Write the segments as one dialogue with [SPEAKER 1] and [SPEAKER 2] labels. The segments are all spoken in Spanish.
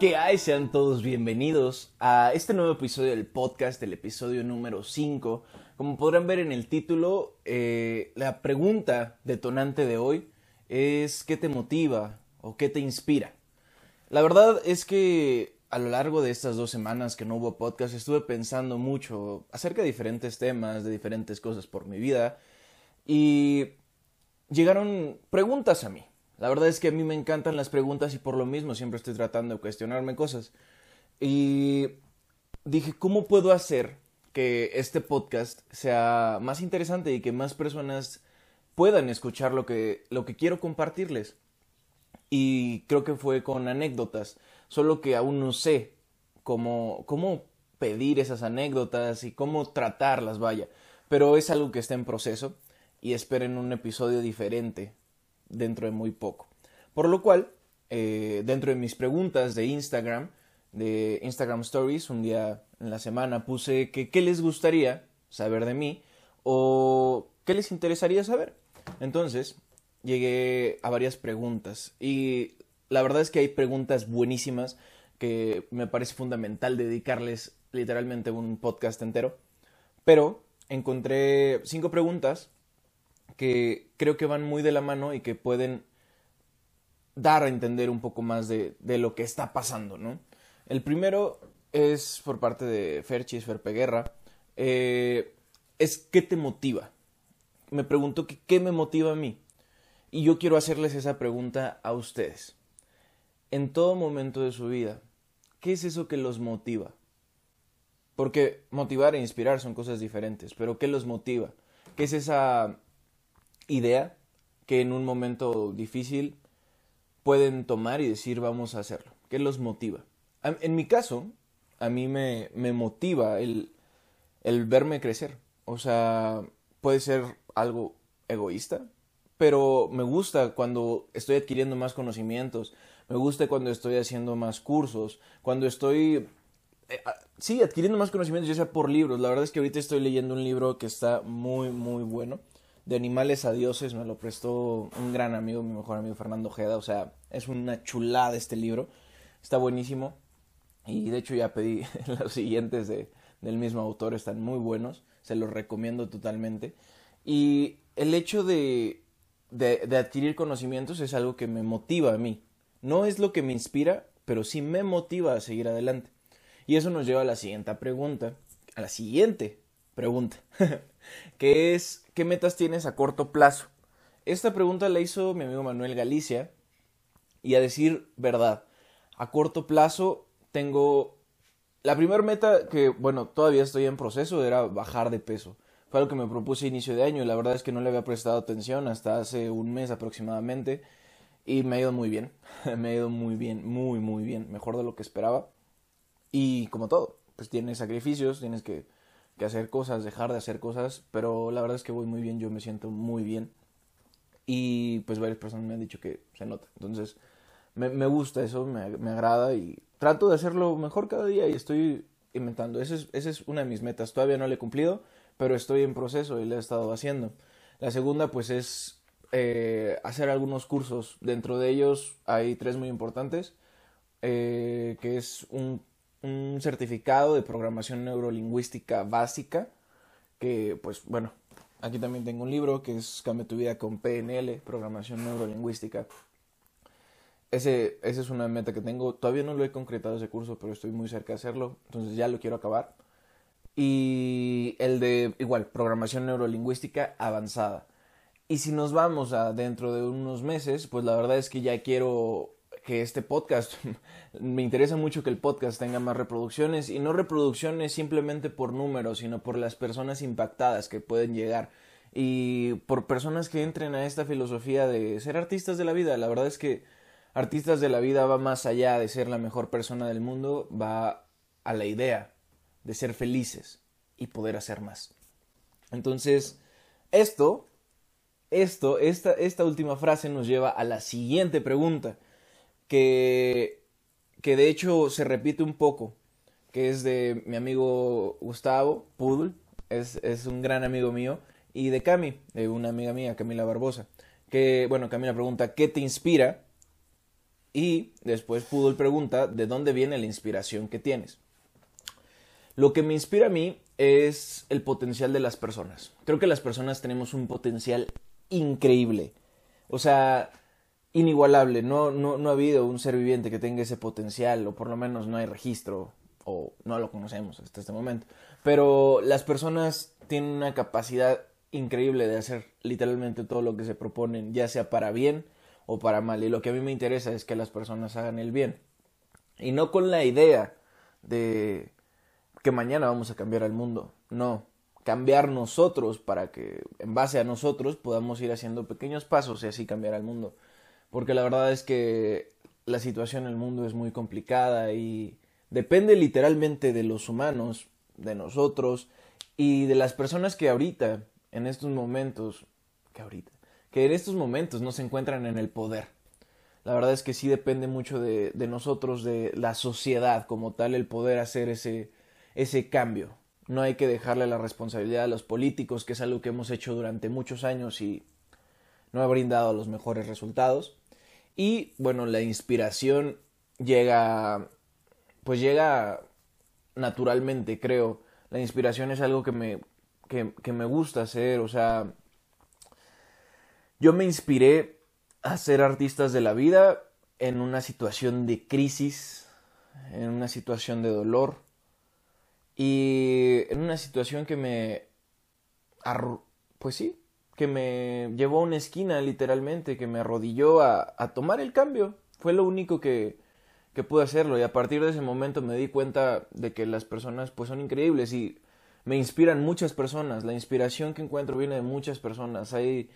[SPEAKER 1] ¿Qué hay? Sean todos bienvenidos a este nuevo episodio del podcast, el episodio número 5. Como podrán ver en el título, eh, la pregunta detonante de hoy es ¿qué te motiva o qué te inspira? La verdad es que a lo largo de estas dos semanas que no hubo podcast estuve pensando mucho acerca de diferentes temas, de diferentes cosas por mi vida y llegaron preguntas a mí. La verdad es que a mí me encantan las preguntas y por lo mismo siempre estoy tratando de cuestionarme cosas. Y dije, ¿cómo puedo hacer que este podcast sea más interesante y que más personas puedan escuchar lo que, lo que quiero compartirles? Y creo que fue con anécdotas, solo que aún no sé cómo, cómo pedir esas anécdotas y cómo tratarlas, vaya. Pero es algo que está en proceso y esperen un episodio diferente dentro de muy poco. Por lo cual, eh, dentro de mis preguntas de Instagram, de Instagram Stories, un día en la semana puse que qué les gustaría saber de mí o qué les interesaría saber. Entonces, llegué a varias preguntas y la verdad es que hay preguntas buenísimas que me parece fundamental dedicarles literalmente un podcast entero. Pero encontré cinco preguntas que creo que van muy de la mano y que pueden dar a entender un poco más de, lo que está pasando, ¿no? El primero es por parte de Ferchis Ferpeguerra. Eh, es ¿qué te motiva? Me preguntó que qué me motiva a mí. Y yo quiero hacerles esa pregunta a ustedes. En todo momento de su vida, ¿qué es eso que los motiva? Porque motivar e inspirar son cosas diferentes, pero ¿qué los motiva? ¿Qué es esa idea que en un momento difícil pueden tomar y decir vamos a hacerlo? ¿Qué los motiva? En mi caso, a mí me, me motiva el, el verme crecer. O sea, puede ser algo egoísta, pero me gusta cuando estoy adquiriendo más conocimientos, me gusta cuando estoy haciendo más cursos, cuando estoy, eh, sí, adquiriendo más conocimientos, ya sea por libros. La verdad es que ahorita estoy leyendo un libro que está muy, muy bueno de animales a dioses me lo prestó un gran amigo, mi mejor amigo Fernando Ojeda. O sea, es una chulada este libro. Está buenísimo. Y de hecho ya pedí los siguientes de, del mismo autor. Están muy buenos. Se los recomiendo totalmente. Y el hecho de, de, de adquirir conocimientos es algo que me motiva a mí. No es lo que me inspira, pero sí me motiva a seguir adelante. Y eso nos lleva a la siguiente pregunta. A la siguiente pregunta. que es ¿qué metas tienes a corto plazo? Esta pregunta la hizo mi amigo Manuel Galicia y a decir verdad, a corto plazo tengo la primera meta que, bueno, todavía estoy en proceso era bajar de peso. Fue algo que me propuse a inicio de año y la verdad es que no le había prestado atención hasta hace un mes aproximadamente y me ha ido muy bien, me ha ido muy bien, muy muy bien, mejor de lo que esperaba. Y como todo, pues tienes sacrificios, tienes que que hacer cosas, dejar de hacer cosas, pero la verdad es que voy muy bien, yo me siento muy bien. Y pues varias personas me han dicho que se nota. Entonces, me, me gusta eso, me, me, agrada y trato de hacerlo mejor cada día y estoy inventando. Esa es, esa es una de mis metas. Todavía no la he cumplido, pero estoy en proceso y la he estado haciendo. La segunda, pues, es eh, hacer algunos cursos. Dentro de ellos hay tres muy importantes, eh, que es un certificado de programación neurolingüística básica, que pues bueno, aquí también tengo un libro que es Cambia tu vida con PNL, programación neurolingüística. Ese, esa es una meta que tengo. Todavía no lo he concretado ese curso, pero estoy muy cerca de hacerlo. Entonces ya lo quiero acabar. Y el de, igual, programación neurolingüística avanzada. Y si nos vamos a dentro de unos meses, pues la verdad es que ya quiero que este podcast, me interesa mucho que el podcast tenga más reproducciones y no reproducciones simplemente por números, sino por las personas impactadas que pueden llegar y por personas que entren a esta filosofía de ser artistas de la vida. La verdad es que artistas de la vida va más allá de ser la mejor persona del mundo, va a la idea de ser felices y poder hacer más. Entonces, esto, esto, esta, esta última frase nos lleva a la siguiente pregunta que, que de hecho se repite un poco, que es de mi amigo Gustavo Pudul, es, es un gran amigo mío, y de Cami, de una amiga mía, Camila Barbosa, que, bueno, Camila pregunta, ¿qué te inspira? Y después Pudol pregunta de dónde viene la inspiración que tienes. Lo que me inspira a mí es el potencial de las personas. Creo que las personas tenemos un potencial increíble. O sea, inigualable. No, no, no ha habido un ser viviente que tenga ese potencial, o por lo menos no hay registro, o no lo conocemos hasta este momento. Pero las personas tienen una capacidad increíble de hacer literalmente todo lo que se proponen, ya sea para bien o para mal. Y lo que a mí me interesa es que las personas hagan el bien. Y no con la idea de que mañana vamos a cambiar al mundo. No, cambiar nosotros para que en base a nosotros podamos ir haciendo pequeños pasos y así cambiar al mundo. Porque la verdad es que la situación en el mundo es muy complicada y depende literalmente de los humanos, de nosotros y de las personas que ahorita, en estos momentos, que ahorita, que en estos momentos no se encuentran en el poder. La verdad es que sí depende mucho de, nosotros, de la sociedad como tal, el poder hacer ese, ese cambio. No hay que dejarle la responsabilidad a los políticos, que es algo que hemos hecho durante muchos años y no ha brindado los mejores resultados. Y bueno, la inspiración llega, pues llega naturalmente, creo. La inspiración es algo que me, que, me gusta hacer, o sea, yo me inspiré a ser artistas de la vida en una situación de crisis, en una situación de dolor, y en una situación que me... Pues sí, que me llevó a una esquina literalmente, que me arrodilló a, a tomar el cambio. Fue lo único que, que pude hacerlo y a partir de ese momento me di cuenta de que las personas pues son increíbles y me inspiran muchas personas. La inspiración que encuentro viene de muchas personas. Hay,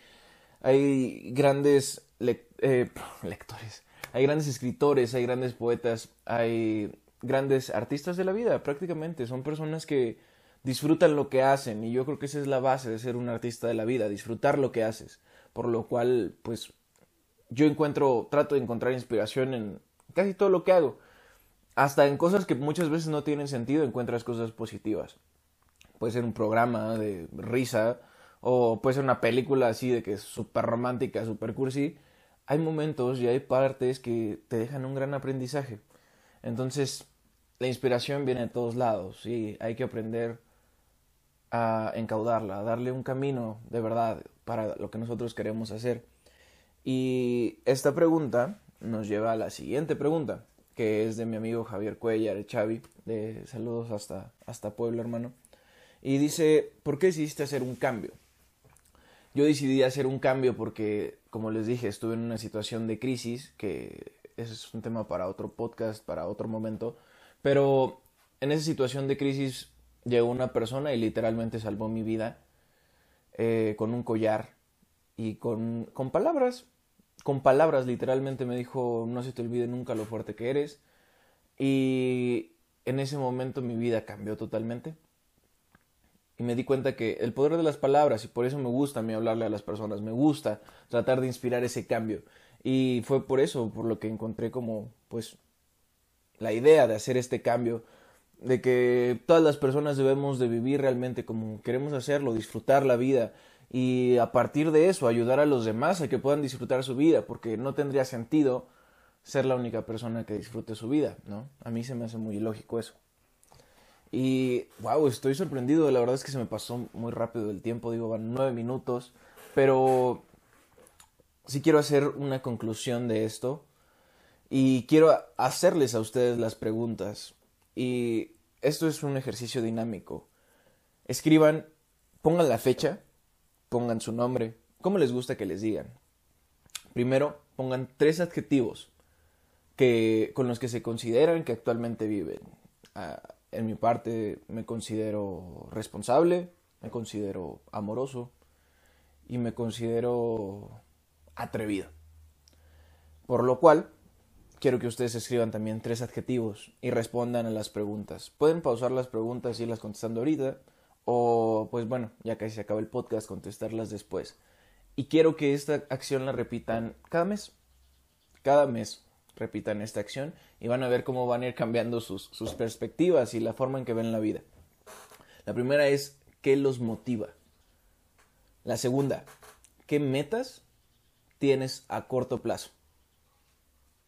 [SPEAKER 1] hay grandes eh, lectores, hay grandes escritores, hay grandes poetas, hay grandes artistas de la vida, prácticamente. Son personas que disfrutan lo que hacen y yo creo que esa es la base de ser un artista de la vida, disfrutar lo que haces. Por lo cual, pues, yo encuentro, trato de encontrar inspiración en casi todo lo que hago. Hasta en cosas que muchas veces no tienen sentido encuentras cosas positivas. Puede ser un programa de risa o puede ser una película así de que es súper romántica, súper cursi. Hay momentos y hay partes que te dejan un gran aprendizaje. Entonces, la inspiración viene de todos lados y hay que aprender a encaudarla, a darle un camino de verdad para lo que nosotros queremos hacer. Y esta pregunta nos lleva a la siguiente pregunta, que es de mi amigo Javier Cuellar, Chavi, de saludos hasta, hasta Puebla, hermano. Y dice, ¿por qué decidiste hacer un cambio? Yo decidí hacer un cambio porque, como les dije, estuve en una situación de crisis, que ese es un tema para otro podcast, para otro momento, pero en esa situación de crisis llegó una persona y literalmente salvó mi vida eh, con un collar y con, con palabras. Con palabras literalmente me dijo, no se te olvide nunca lo fuerte que eres. Y en ese momento mi vida cambió totalmente. Y me di cuenta que el poder de las palabras, y por eso me gusta a mí hablarle a las personas, me gusta tratar de inspirar ese cambio. Y fue por eso, por lo que encontré como, pues, la idea de hacer este cambio, de que todas las personas debemos de vivir realmente como queremos hacerlo, disfrutar la vida y a partir de eso ayudar a los demás a que puedan disfrutar su vida, porque no tendría sentido ser la única persona que disfrute su vida, ¿no? A mí se me hace muy lógico eso. Y, wow, estoy sorprendido, la verdad es que se me pasó muy rápido el tiempo, digo, van nueve minutos, pero sí quiero hacer una conclusión de esto y quiero hacerles a ustedes las preguntas. Y esto es un ejercicio dinámico. Escriban, pongan la fecha, pongan su nombre, ¿cómo les gusta que les digan? Primero, pongan tres adjetivos que, con los que se consideran que actualmente viven. Ah, en mi parte me considero responsable, me considero amoroso y me considero atrevido. Por lo cual, quiero que ustedes escriban también tres adjetivos y respondan a las preguntas. Pueden pausar las preguntas y irlas contestando ahorita o pues bueno, ya casi se acaba el podcast, contestarlas después. Y quiero que esta acción la repitan cada mes. Cada mes repitan esta acción y van a ver cómo van a ir cambiando sus, sus perspectivas y la forma en que ven la vida. La primera es qué los motiva. La segunda, qué metas tienes a corto plazo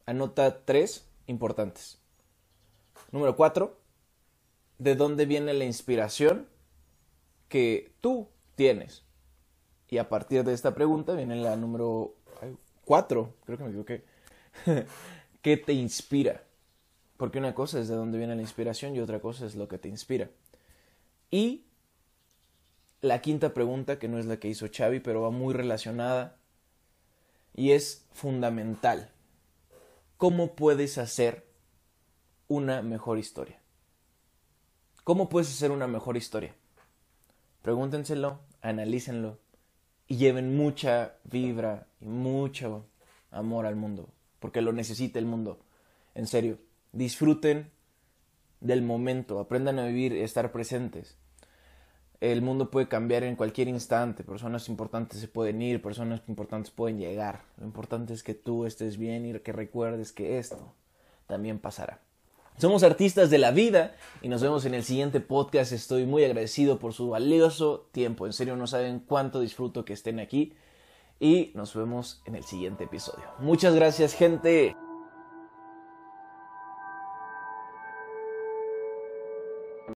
[SPEAKER 1] anota tres importantes. Número cuatro, ¿de dónde viene la inspiración que tú tienes? Y a partir de esta pregunta viene la número cuatro, creo que me equivoqué. ¿Qué te inspira? Porque una cosa es de dónde viene la inspiración y otra cosa es lo que te inspira. Y la quinta pregunta, que no es la que hizo Xavi, pero va muy relacionada y es fundamental. ¿Cómo puedes hacer una mejor historia? ¿Cómo puedes hacer una mejor historia? Pregúntenselo, analícenlo y lleven mucha vibra y mucho amor al mundo, porque lo necesita el mundo. En serio, disfruten del momento, aprendan a vivir, y estar presentes. El mundo puede cambiar en cualquier instante, personas importantes se pueden ir, personas importantes pueden llegar. Lo importante es que tú estés bien y que recuerdes que esto también pasará. Somos artistas de la vida y nos vemos en el siguiente podcast. Estoy muy agradecido por su valioso tiempo. En serio, no saben cuánto disfruto que estén aquí. Y nos vemos en el siguiente episodio. Muchas gracias, gente.